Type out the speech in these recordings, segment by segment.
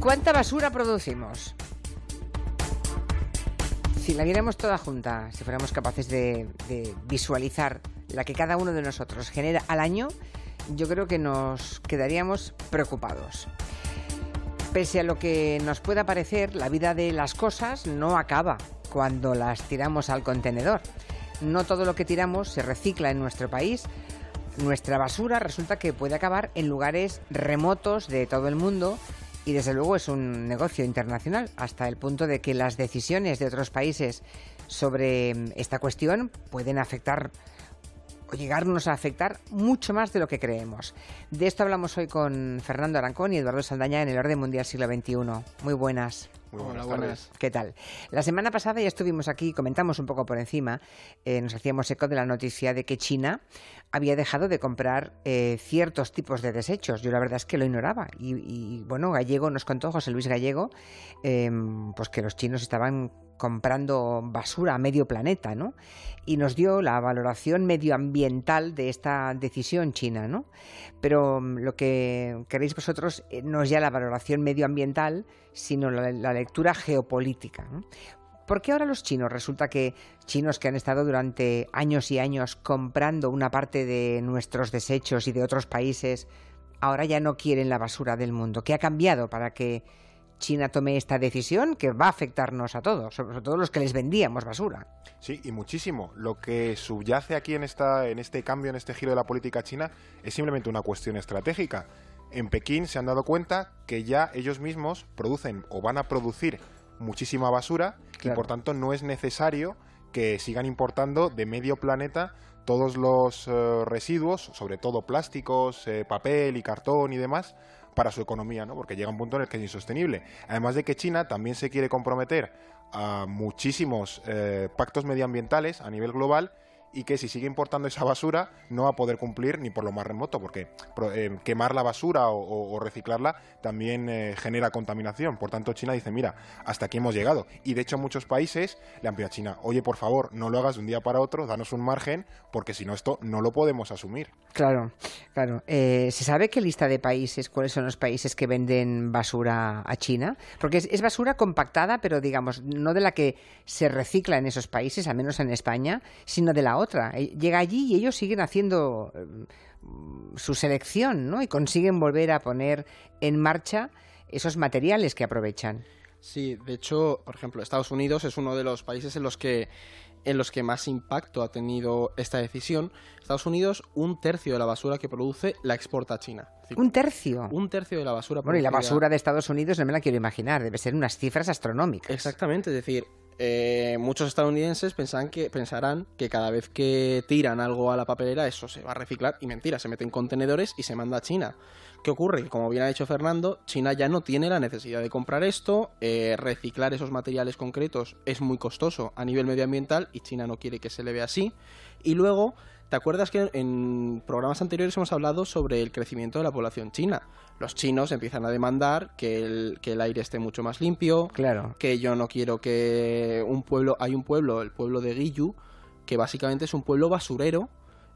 ¿Cuánta basura producimos? Si la viéramos toda junta, si fuéramos capaces de, visualizar la que cada uno de nosotros genera al año, yo creo que nos quedaríamos preocupados. Pese a lo que nos pueda parecer, la vida de las cosas no acaba cuando las tiramos al contenedor. No todo lo que tiramos se recicla en nuestro país. Nuestra basura resulta que puede acabar en lugares remotos de todo el mundo y desde luego es un negocio internacional hasta el punto de que las decisiones de otros países sobre mm, esta cuestión pueden afectar o llegarnos a afectar mucho más de lo que creemos. De esto hablamos hoy con Fernando Arancón y Eduardo Saldaña en el Orden Mundial Siglo XXI. Muy buenas. Muy buenas, buenas. ¿Qué tal? La semana pasada ya estuvimos aquí, comentamos un poco por encima, eh, nos hacíamos eco de la noticia de que China había dejado de comprar eh, ciertos tipos de desechos. Yo la verdad es que lo ignoraba. Y, y bueno, Gallego nos contó, José Luis Gallego, eh, pues que los chinos estaban comprando basura a medio planeta, ¿no? Y nos dio la valoración medioambiental de esta decisión china, ¿no? Pero mm, lo que queréis vosotros eh, no es ya la valoración medioambiental, sino la, lectura geopolítica. ¿Por qué ahora los chinos? Resulta que chinos que han estado durante años y años comprando una parte de nuestros desechos y de otros países, ahora ya no quieren la basura del mundo. ¿Qué ha cambiado para que China tome esta decisión que va a afectarnos a todos, sobre todo los que les vendíamos basura. Sí, y muchísimo. Lo que subyace aquí en, esta, en este cambio, en este giro de la política china, es simplemente una cuestión estratégica. En Pekín se han dado cuenta que ya ellos mismos producen o van a producir muchísima basura claro. y por tanto no es necesario que sigan importando de medio planeta todos los uh, residuos, sobre todo plásticos, eh, papel y cartón y demás, para su economía, ¿no? Porque llega un punto en el que es insostenible. Además de que China también se quiere comprometer a muchísimos eh, pactos medioambientales a nivel global y que si sigue importando esa basura no va a poder cumplir ni por lo más remoto, porque eh, quemar la basura o, reciclarla también eh, genera contaminación. Por tanto, China dice, mira, hasta aquí hemos llegado. Y de hecho muchos países le han pedido a China, oye, por favor, no lo hagas de un día para otro, danos un margen, porque si no esto no lo podemos asumir. Claro, claro. Eh, ¿Se sabe qué lista de países, cuáles son los países que venden basura a China? Porque es basura compactada, pero digamos, no de la que se recicla en esos países, al menos en España, sino de la otra. Eh, llega allí y ellos siguen haciendo eh, su selección, ¿no? Y consiguen volver a poner en marcha esos materiales que aprovechan. Sí, de hecho, por ejemplo, Estados Unidos es uno de los países en los que en los que más impacto ha tenido esta decisión. Estados Unidos, un tercio de la basura que produce la exporta a China. ¿Un tercio? Un tercio de la basura. Bueno, y la basura de Estados Unidos no me la quiero imaginar, debe ser unas cifras astronómicas. Exactamente, es decir, eh, muchos estadounidenses que, pensarán que cada vez que tiran algo a la papelera eso se va a reciclar y mentira, se mete en contenedores y se manda a China. ¿Qué ocurre? Como bien ha dicho Fernando, China ya no tiene la necesidad de comprar esto, eh, reciclar esos materiales concretos es muy costoso a nivel medioambiental y China no quiere que se le vea así. Y luego, ¿te acuerdas que en programas anteriores hemos hablado sobre el crecimiento de la población china? Los chinos empiezan a demandar que el, que el aire esté mucho más limpio, claro. que yo no quiero que un pueblo, hay un pueblo, el pueblo de Guiyu, que básicamente es un pueblo basurero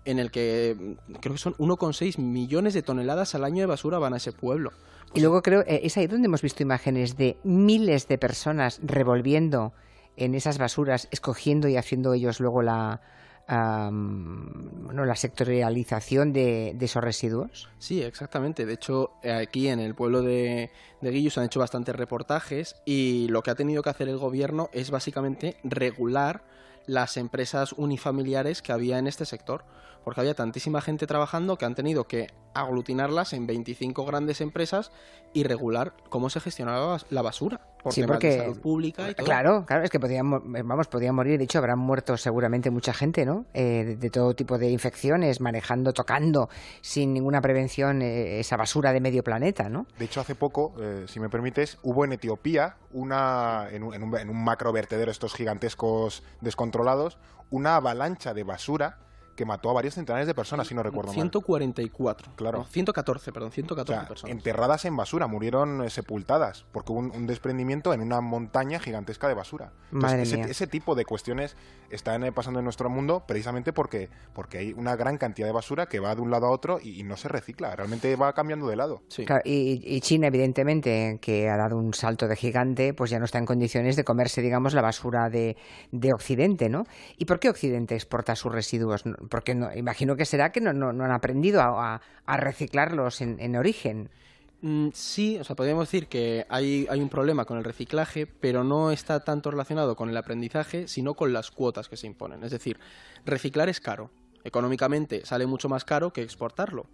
en el que creo que son 1,6 millones de toneladas al año de basura van a ese pueblo. Y luego creo, eh, es ahí donde hemos visto imágenes de miles de personas revolviendo en esas basuras, escogiendo y haciendo ellos luego la, um, bueno, la sectorialización de, de, esos residuos. Sí, exactamente. De hecho, aquí en el pueblo de, de Guillus han hecho bastantes reportajes y lo que ha tenido que hacer el gobierno es básicamente regular las empresas unifamiliares que había en este sector, porque había tantísima gente trabajando que han tenido que aglutinarlas en 25 grandes empresas y regular cómo se gestionaba la basura. Por sí, porque de salud pública y todo. claro, claro, es que podían, vamos, podían morir, de hecho habrán muerto seguramente mucha gente, ¿no? Eh, de, de, todo tipo de infecciones, manejando, tocando, sin ninguna prevención eh, esa basura de medio planeta, ¿no? De hecho, hace poco, eh, si me permites, hubo en Etiopía una, en un, en un, en un macro vertedero estos gigantescos descontrolados, una avalancha de basura que mató a varios centenares de personas, si no recuerdo 144. mal. Claro. No, 114, perdón, 114 O sea, personas. enterradas en basura, murieron eh, sepultadas, porque hubo un, un desprendimiento en una montaña gigantesca de basura. Madre ese, mía. ese tipo de cuestiones están eh, pasando en nuestro mundo precisamente porque, porque hay una gran cantidad de basura que va de un lado a otro y, y no se recicla, realmente va cambiando de lado. Sí. Claro, y, y China, evidentemente, que ha dado un salto de gigante, pues ya no está en condiciones de comerse, digamos, la basura de, de Occidente, ¿no? ¿Y por qué Occidente exporta sus residuos? Porque no, imagino que será que no, no- no han aprendido a, a- a reciclarlos en, en origen. Mm, sí, o sea, podríamos decir que hay, hay un problema con el reciclaje, pero no está tanto relacionado con el aprendizaje, sino con las cuotas que se imponen. Es decir, reciclar es caro. Económicamente sale mucho más caro que exportarlo.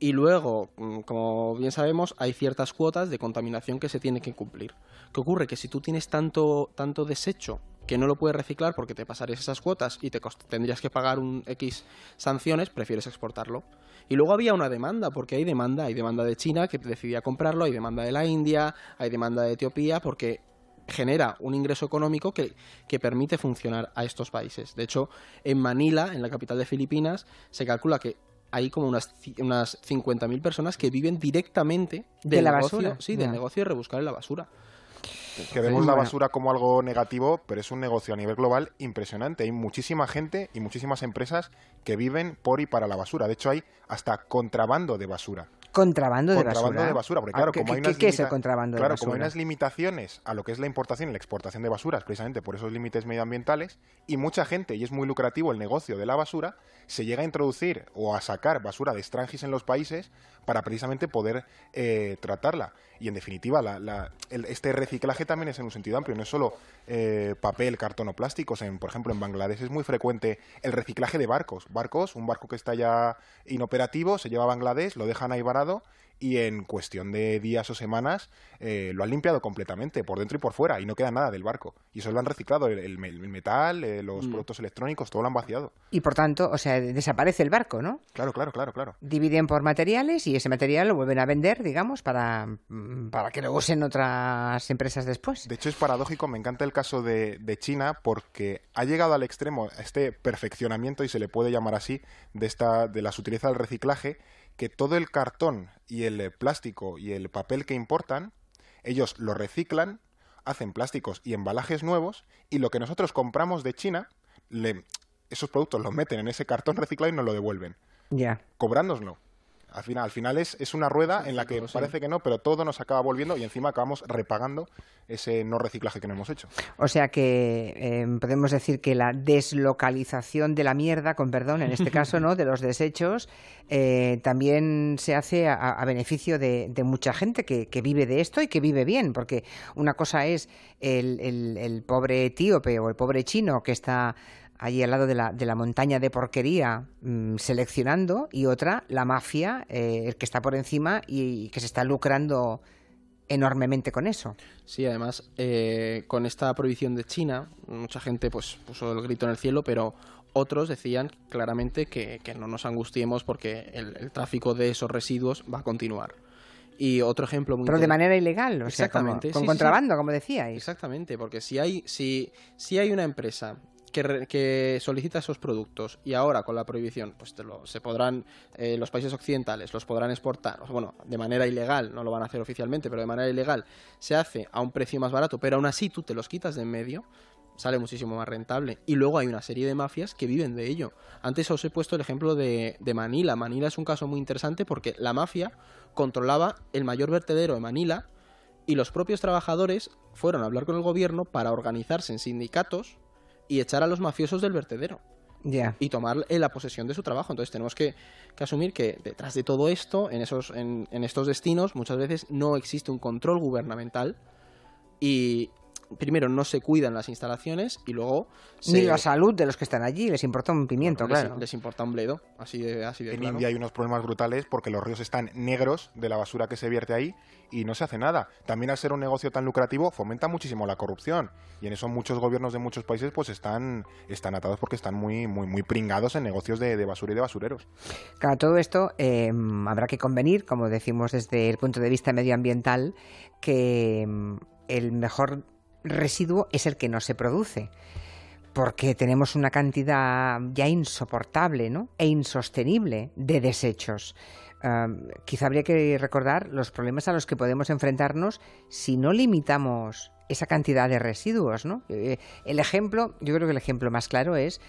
Y luego, mm, como bien sabemos, hay ciertas cuotas de contaminación que se tienen que cumplir. ¿Qué ocurre? Que si tú tienes tanto, tanto desecho que no lo puedes reciclar porque te pasarías esas cuotas y te tendrías que pagar un X sanciones, prefieres exportarlo. Y luego había una demanda, porque hay demanda, hay demanda de China que decidía comprarlo, hay demanda de la India, hay demanda de Etiopía, porque genera un ingreso económico que, que permite funcionar a estos países. De hecho, en Manila, en la capital de Filipinas, se calcula que hay como unas, unas 50.000 personas que viven directamente De del la negocio, basura, sí, del negocio de rebuscar en la basura. Que vemos la Bueno. basura como algo negativo, pero es un negocio a nivel global impresionante. Hay muchísima gente y muchísimas empresas que viven por y para la basura. De hecho, hay hasta contrabando de basura. Contrabando de basura. de basura, porque Ah, claro, ¿qué- como hay unas qué es el contrabando de basura? como hay unas limitaciones a lo que es la importación y la exportación de basuras, precisamente por esos límites medioambientales, y mucha gente, y es muy lucrativo el negocio de la basura, se llega a introducir o a sacar basura de extranjis en los países para precisamente poder eh, tratarla. Y en definitiva, la- la- el- este reciclaje también es en un sentido amplio, no es solo eh, papel, cartón o plásticos. En, por ejemplo, en Bangladesh es muy frecuente el reciclaje de barcos. Barcos, un barco que está ya inoperativo, se lleva a Bangladesh, lo dejan ahí varado y en cuestión de días o semanas eh, lo han limpiado completamente, por dentro y por fuera, y no queda nada del barco. Y eso lo han reciclado, el, el me- el metal, eh, los Mm. productos electrónicos, todo lo han vaciado. Y por tanto, o sea, desaparece el barco, ¿no? Claro, claro, claro, claro. Dividen por materiales y ese material lo vuelven a vender, digamos, para, mm, para que lo usen otras empresas después. De hecho, es paradójico, me encanta el caso de, de China porque ha llegado al extremo este perfeccionamiento, y se le puede llamar así, de, esta, de la sutileza del reciclaje, que todo el cartón y el plástico y el papel que importan, ellos lo reciclan, hacen plásticos y embalajes nuevos, y lo que nosotros compramos de China, le- esos productos los meten en ese cartón reciclado y nos lo devuelven, Ya. cobrándonoslo. Al final, al final es, es una rueda en la que parece que no, pero todo nos acaba volviendo y encima acabamos repagando ese no reciclaje que no hemos hecho. O sea que eh, podemos decir que la deslocalización de la mierda, con perdón, en este caso, ¿no? De los desechos, eh, también se hace a, a beneficio de, de mucha gente que, que vive de esto y que vive bien, porque una cosa es el, el- el pobre etíope o el pobre chino que está allí al lado de la, de la montaña de porquería mm, seleccionando y otra la mafia, eh, el que está por encima y, y que se está lucrando enormemente con eso. Sí, además, eh, con esta prohibición de China, mucha gente pues puso el grito en el cielo, pero otros decían claramente que, que no nos angustiemos porque el, el tráfico de esos residuos va a continuar. Y otro ejemplo muy Pero de manera ilegal, o sea, como- Exactamente, con sí, sí, contrabando, como decíais. Exactamente, porque si hay, si, si hay una empresa que, que solicita esos productos y ahora con la prohibición, pues te lo- se podrán, eh, los países occidentales los podrán exportar, bueno, de manera ilegal, no lo van a hacer oficialmente, pero de manera ilegal se hace a un precio más barato, pero aún así tú te los quitas de en medio, sale muchísimo más rentable. Y luego hay una serie de mafias que viven de ello. Antes os he puesto el ejemplo de Manila. Manila es un caso muy interesante porque la mafia controlaba el mayor vertedero de Manila y los propios trabajadores fueron a hablar con el gobierno para organizarse en sindicatos y echar a los mafiosos del vertedero Ya. y tomar eh, la posesión de su trabajo. Entonces tenemos que, que asumir que detrás de todo esto, en, esos, en, en estos destinos, muchas veces no existe un control gubernamental y primero no se cuidan las instalaciones y luego se- Ni la salud de los que están allí, les importa un pimiento, les, claro. les importa un bledo, así de, así de En claro. India hay unos problemas brutales porque los ríos están negros de la basura que se vierte ahí y no se hace nada. También al ser un negocio tan lucrativo fomenta muchísimo la corrupción y en eso muchos gobiernos de muchos países pues están, están atados porque están muy, muy, muy pringados en negocios de, de basura y de basureros. Claro, todo esto eh, habrá que convenir, como decimos desde el punto de vista medioambiental, que mm, el mejor residuo es el que no se produce. porque tenemos una cantidad ya insoportable ¿no? e insostenible de desechos. Quizá habría que recordar los problemas a los que podemos enfrentarnos si no limitamos esa cantidad de residuos. ¿no? Eh, el ejemplo, yo creo que el ejemplo más claro es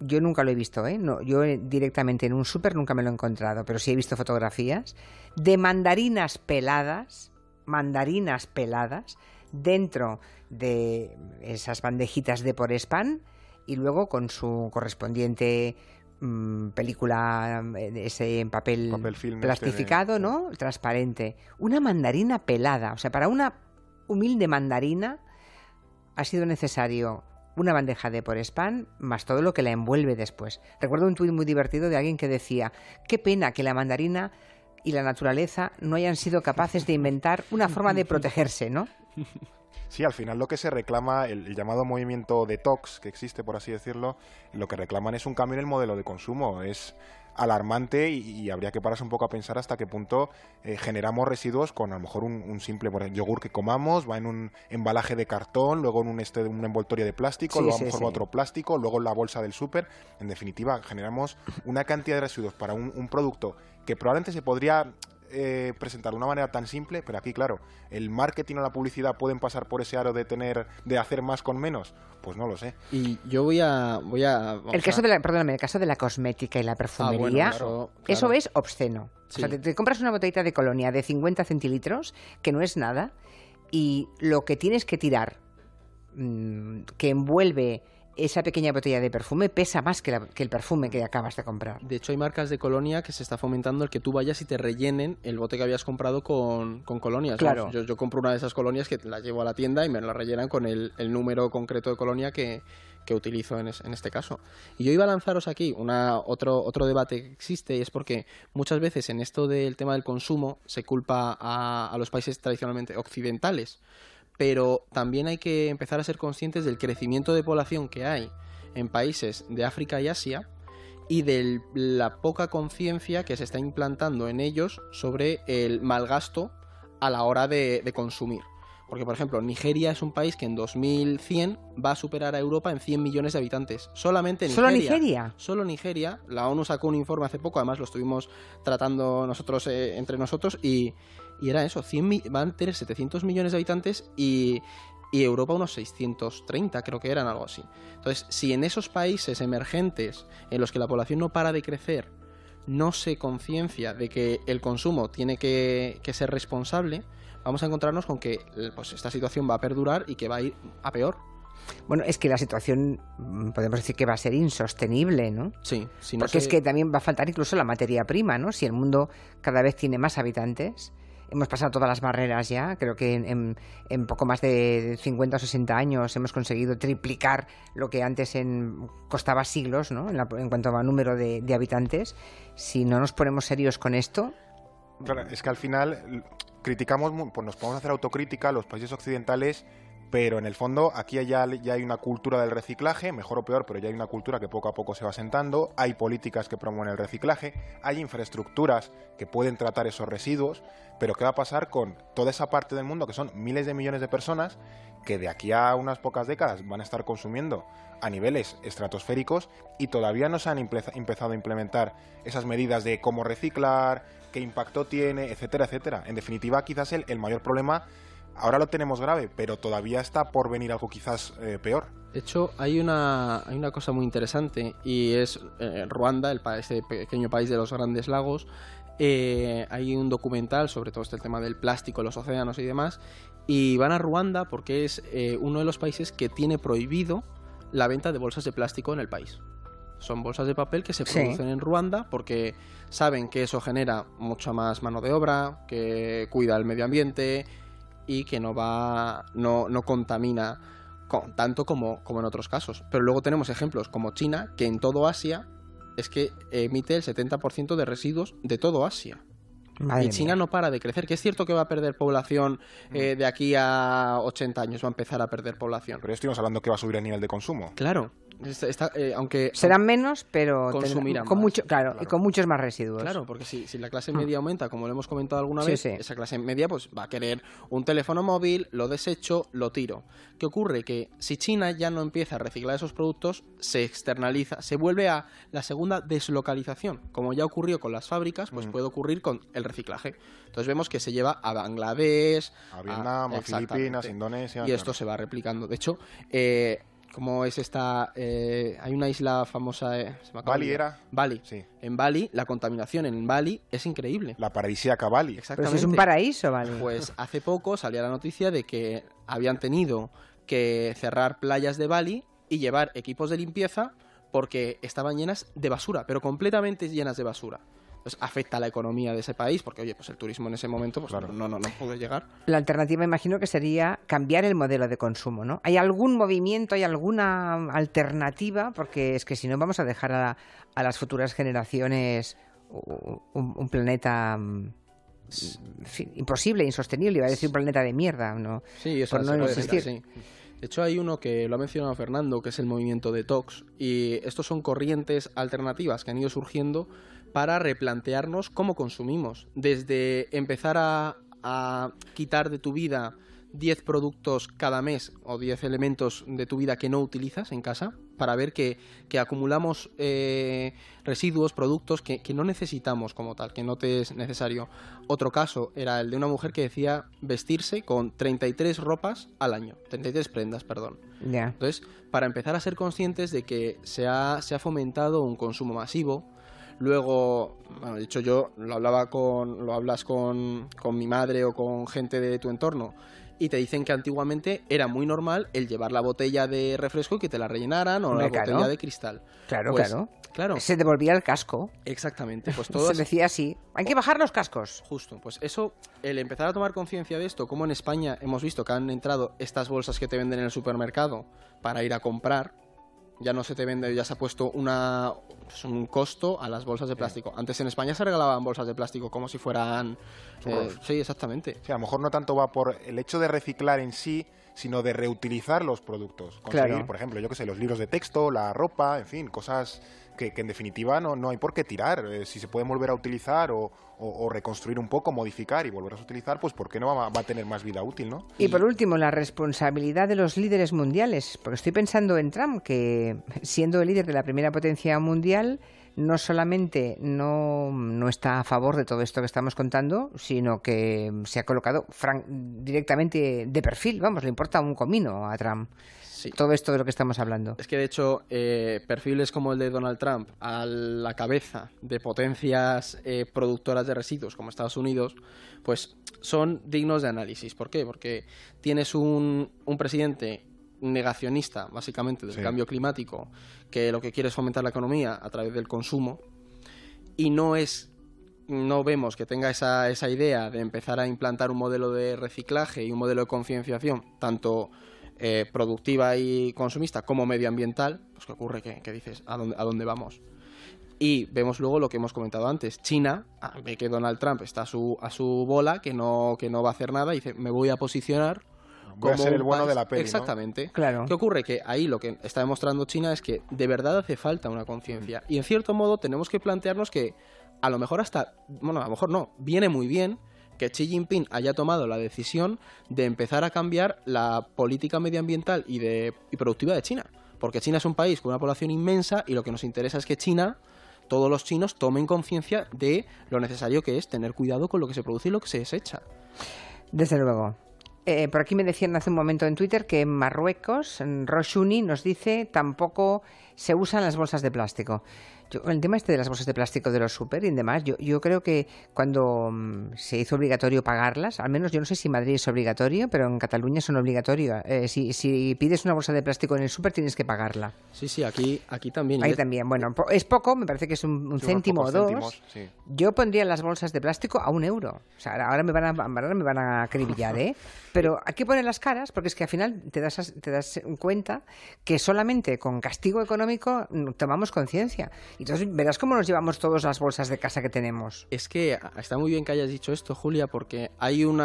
yo nunca lo he visto, ¿eh? No, yo eh, directamente en un súper nunca me lo he encontrado, pero sí he visto fotografías de mandarinas peladas, mandarinas peladas, dentro de esas bandejitas de por spam y luego con su correspondiente mm, película, eh, ese en papel, este plastificado, ¿no? Transparente. Una mandarina pelada, o sea, para una humilde mandarina ha sido necesario una bandeja de por spam más todo lo que la envuelve después. Recuerdo un tuit muy divertido de alguien que decía, qué pena que la mandarina y la naturaleza no hayan sido capaces de inventar una forma de protegerse, ¿no? Sí, al final lo que se reclama, el, llamado movimiento detox que existe, por así decirlo, lo que reclaman es un cambio en el modelo de consumo. Es alarmante y, habría que pararse un poco a pensar hasta qué punto eh, generamos residuos con a lo mejor un, simple yogur que comamos, va en un embalaje de cartón, luego en un, este, un envoltorio de plástico, luego a lo mejor otro plástico, luego en la bolsa del súper. En definitiva, generamos una cantidad de residuos para un producto que probablemente se podría eh, presentar de una manera tan simple, pero aquí, claro, ¿el marketing o la publicidad pueden pasar por ese aro de tener, de hacer más con menos? Pues no lo sé. Y yo voy a... Voy a el caso de la, perdóname, el caso de la cosmética y la perfumería, ah, eso, es obsceno. O sea, te, compras una botellita de colonia de 50 centilitros, que no es nada, y lo que tienes que tirar, mm, que envuelve esa pequeña botella de perfume pesa más que, el perfume que acabas de comprar. De hecho, hay marcas de colonia que se está fomentando el que tú vayas y te rellenen el bote que habías comprado con, colonias. Claro. Yo, compro una de esas colonias que la llevo a la tienda y me la rellenan con el, número concreto de colonia que, utilizo en, este caso. Y yo iba a lanzaros aquí una, otro, otro debate que existe y es porque muchas veces en esto del tema del consumo se culpa a los países tradicionalmente occidentales pero también hay que empezar a ser conscientes del crecimiento de población que hay en países de África y Asia y de la poca conciencia que se está implantando en ellos sobre el mal gasto a la hora de, consumir. Porque, por ejemplo, Nigeria es un país que en 2100 va a superar a Europa en 100 millones de habitantes. Solamente Nigeria. ¿Solo Nigeria? Solo Nigeria. La ONU sacó un informe hace poco, además lo estuvimos tratando nosotros eh, entre nosotros, y, y era eso, 100 van a tener 700 millones de habitantes y, Europa unos 630, creo que eran algo así. Entonces, si en esos países emergentes en los que la población no para de crecer, no se conciencia de que el consumo tiene que, ser responsable, vamos a encontrarnos con que pues, esta situación va a perdurar y que va a ir a peor. Bueno, es que la situación mm, podemos decir que va a ser insostenible, ¿no? Sí, Porque es que también va a faltar incluso la materia prima, ¿no? Si el mundo cada vez tiene más habitantes, hemos pasado todas las barreras ya. Creo que en, poco más de 50 o 60 años hemos conseguido triplicar lo que antes en, costaba siglos, ¿no? En, cuanto a número de, habitantes. Si no nos ponemos serios con esto. Claro, es que al final criticamos, pues nos podemos hacer autocrítica, los países occidentales pero en el fondo aquí ya, ya, hay una cultura del reciclaje, mejor o peor, pero ya hay una cultura que poco a poco se va sentando, hay políticas que promueven el reciclaje, hay infraestructuras que pueden tratar esos residuos, pero ¿qué va a pasar con toda esa parte del mundo que son miles de millones de personas que de aquí a unas pocas décadas van a estar consumiendo a niveles estratosféricos y todavía no se han empezado a implementar esas medidas de cómo reciclar, qué impacto tiene, etcétera, etcétera. En definitiva, quizás el mayor problema ahora lo tenemos grave, pero todavía está por venir algo quizás eh, peor. De hecho, hay una, hay una cosa muy interesante y es eh, Ruanda, el ese pequeño país de los grandes lagos. Eh, hay un documental sobre todo este tema del plástico, los océanos y demás. Y van a Ruanda porque es uno de los países que tiene prohibido la venta de bolsas de plástico en el país. Son bolsas de papel que se producen en Ruanda porque saben que eso genera mucha más mano de obra, que cuida el medio ambiente, y que no va no, no contamina con, tanto como, como en otros casos. Pero luego tenemos ejemplos como China, que en todo Asia es que emite el 70% de residuos de todo Asia. y China no para de crecer, que es cierto que va a perder población eh, de aquí a 80 años, va a empezar a perder población. Pero ya estuvimos hablando que va a subir el nivel de consumo. Claro, eh, aunque serán menos, pero consumirán con mucho, claro, y con muchos más residuos. Claro, porque si, si la clase media aumenta, como lo hemos comentado alguna vez, esa clase media pues va a querer un teléfono móvil, lo desecho, lo tiro. ¿Qué ocurre? Que si China ya no empieza a reciclar esos productos, se externaliza, se vuelve a la segunda deslocalización. Como ya ocurrió con las fábricas, pues mm. puede ocurrir con el reciclaje. Entonces vemos que se lleva a Bangladesh, a Vietnam, a, Filipinas, Indonesia. Y esto se va replicando. De hecho, eh, como es esta eh, hay una isla famosa eh, Bali era. Bali. Sí. en Bali la contaminación en Bali es increíble. La paradisíaca Bali. Exactamente. Pero es un paraíso Bali. Pues hace poco salía la noticia de que habían tenido que cerrar playas de Bali y llevar equipos de limpieza porque estaban llenas de basura pero completamente llenas de basura pues afecta a la economía de ese país, porque oye, pues el turismo en ese momento pues, no, no, no puede llegar. La alternativa imagino que sería cambiar el modelo de consumo, ¿no? ¿Hay algún movimiento, hay alguna alternativa? Porque es que si no vamos a dejar a, las futuras generaciones un, planeta mm, imposible, insostenible, iba a decir un planeta de mierda, ¿no? Sí, eso no existir. De hecho, hay uno que lo ha mencionado Fernando, que es el movimiento detox, y estos son corrientes alternativas que han ido surgiendo para replantearnos cómo consumimos. Desde empezar a, quitar de tu vida 10 productos cada mes o 10 elementos de tu vida que no utilizas en casa para ver que, acumulamos eh, residuos, productos que, no necesitamos como tal, que no te es necesario. Otro caso era el de una mujer que decía vestirse con 33 ropas al año, 33 prendas, perdón. Entonces, para empezar a ser conscientes de que se ha, se ha fomentado un consumo masivo, Luego, bueno, de hecho yo lo hablaba con, lo hablas con, con mi madre o con gente de tu entorno y te dicen que antiguamente era muy normal el llevar la botella de refresco y que te la rellenaran o la botella de cristal. Claro, pues, claro. Claro. Se devolvía el casco. Exactamente. Pues todo Se decía así. Hay que bajar los cascos. Justo. Pues eso, el empezar a tomar conciencia de esto, como en España hemos visto que han entrado estas bolsas que te venden en el supermercado para ir a comprar, ya no se te vende, ya se ha puesto una, pues, un costo a las bolsas de plástico. Antes en España se regalaban bolsas de plástico como si fueran... Eh, sí, exactamente. Sí, a lo mejor no tanto va por el hecho de reciclar en sí, sino de reutilizar los productos. Conseguir, por ejemplo, yo que sé, los libros de texto, la ropa, en fin, cosas que, en definitiva no, no, hay por qué tirar. Eh, si se pueden volver a utilizar o, reconstruir un poco, modificar y volver a utilizar, pues ¿por qué no va, a tener más vida útil, no? Y, por último, la responsabilidad de los líderes mundiales. Porque estoy pensando en Trump, que siendo el líder de la primera potencia mundial, no solamente no, no, está a favor de todo esto que estamos contando, sino que se ha colocado directamente de perfil, vamos, le importa un comino a Trump. Todo esto de lo que estamos hablando. Es que de hecho, eh, perfiles como el de Donald Trump a la cabeza de potencias eh, productoras de residuos como Estados Unidos, pues son dignos de análisis. ¿Por qué? Porque tienes un, un presidente negacionista, básicamente, del cambio climático, que lo que quiere es fomentar la economía a través del consumo, y no es no vemos que tenga esa, esa idea de empezar a implantar un modelo de reciclaje y un modelo de concienciación, tanto eh, productiva y consumista como medioambiental, pues ¿qué ocurre? Que, dices, ¿a dónde, ¿a dónde vamos? Y vemos luego lo que hemos comentado antes. China ah, ve que Donald Trump está a su, a su bola, que no, que no va a hacer nada, y dice, me voy a posicionar Voy a ser el bueno de la peli, Exactamente. Claro. ¿Qué ocurre? Que ahí lo que está demostrando China es que de verdad hace falta una conciencia. Y en cierto modo tenemos que plantearnos que a lo mejor hasta, bueno, a lo mejor no, viene muy bien que Xi Jinping haya tomado la decisión de empezar a cambiar la política medioambiental y, de, y productiva de China. Porque China es un país con una población inmensa y lo que nos interesa es que China, todos los chinos, tomen conciencia de lo necesario que es tener cuidado con lo que se produce y lo que se desecha. Desde luego. Eh, por aquí me decían hace un momento en Twitter que en Marruecos, en Roshuni, nos dice tampoco se usan las bolsas de plástico el tema este de las bolsas de plástico de los super y demás, yo, yo creo que cuando mm, se hizo obligatorio pagarlas, al menos yo no sé si Madrid es obligatorio, pero en Cataluña son obligatorias. Eh, si, si pides una bolsa de plástico en el super tienes que pagarla. Sí, sí, aquí, aquí también. Ahí también. Bueno, es poco, me parece que es un, céntimo o dos. Yo pondría las bolsas de plástico a un euro. O sea, ahora me van a, ahora me van a acribillar, ¿eh? Pero hay que poner las caras porque es que al final te das, te das cuenta que solamente con castigo económico mm, tomamos conciencia. Entonces verás cómo nos llevamos todas las bolsas de casa que tenemos. Es que está muy bien que hayas dicho esto, Julia, porque hay un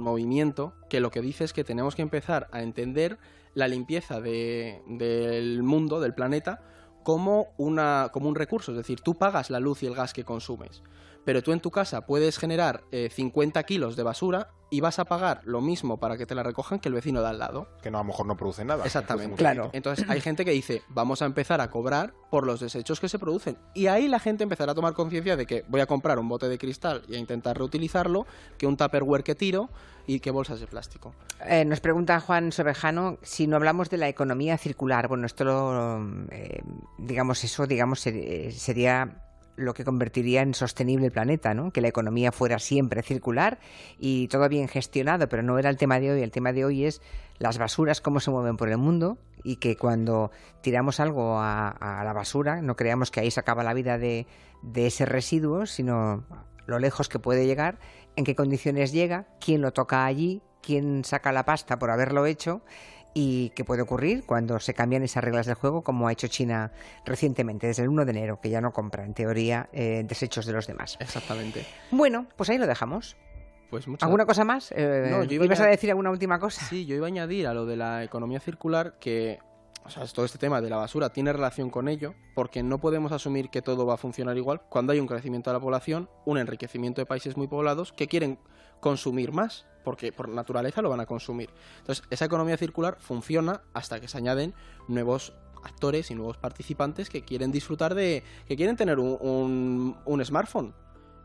movimiento que lo que dice es que tenemos que empezar a entender la limpieza de- del mundo, del planeta, como, una, como un recurso. Es decir, tú pagas la luz y el gas que consumes. Pero tú en tu casa puedes generar eh, 50 kilos de basura y vas a pagar lo mismo para que te la recojan que el vecino de al lado. Que no, a lo mejor no produce nada. Exactamente. produce Claro. Entonces hay gente que dice, vamos a empezar a cobrar por los desechos que se producen. Y ahí la gente empezará a tomar conciencia de que voy a comprar un bote de cristal y a intentar reutilizarlo, que un tupperware que tiro y que bolsas de plástico. Eh, nos pregunta Juan Sobejano si no hablamos de la economía circular. Bueno, esto lo, eh, digamos, eso, digamos, eh, sería lo que convertiría en sostenible el planeta, ¿no? Que la economía fuera siempre circular y todo bien gestionado, pero no era el tema de hoy. El tema de hoy es las basuras, cómo se mueven por el mundo y que cuando tiramos algo a, a la basura no creamos que ahí se acaba la vida de, de ese residuo, sino lo lejos que puede llegar, en qué condiciones llega, quién lo toca allí, quién saca la pasta por haberlo hecho y qué puede ocurrir cuando se cambian esas reglas del juego, como ha hecho China recientemente, desde el 1 de enero, que ya no compra, en teoría, eh, desechos de los demás. Exactamente. Bueno, pues ahí lo dejamos. Pues muchas ¿Alguna cosa más? Eh, No, yo iba ¿Ibas a- a decir alguna última cosa? Sí, yo iba a añadir a lo de la economía circular que, o sea, todo este tema de la basura tiene relación con ello, porque no podemos asumir que todo va a funcionar igual cuando hay un crecimiento de la población, un enriquecimiento de países muy poblados que quieren consumir más, porque por naturaleza lo van a consumir. Entonces, esa economía circular funciona hasta que se añaden nuevos actores y nuevos participantes que quieren disfrutar de, que quieren tener un, un- un smartphone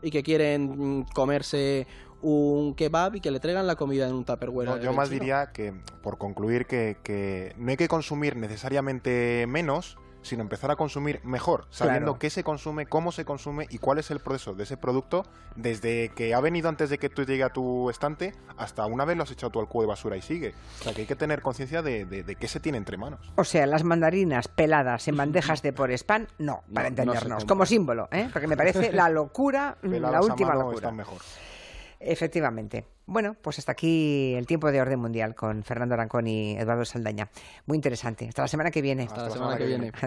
y que quieren comerse un kebab y que le traigan la comida en un tupperware. No, yo más chino. diría que, por concluir, que, que no hay que consumir necesariamente menos, sino empezar a consumir mejor, sabiendo Claro. qué se consume, cómo se consume y cuál es el proceso de ese producto desde que ha venido antes de que tú llegue a tu estante hasta una vez lo has echado tú al cubo de basura y sigue. O sea, que hay que tener conciencia de, de- de qué se tiene entre manos. O sea, las mandarinas peladas en bandejas de por spam, no, para No, entendernos, como símbolo, ¿eh? porque me parece la locura, la Peladas a última mano locura. están mejor. Efectivamente. Bueno, pues hasta aquí el tiempo de orden mundial con Fernando Arancón y Eduardo Saldaña. Muy interesante. Hasta la semana que viene. Hasta la semana que viene.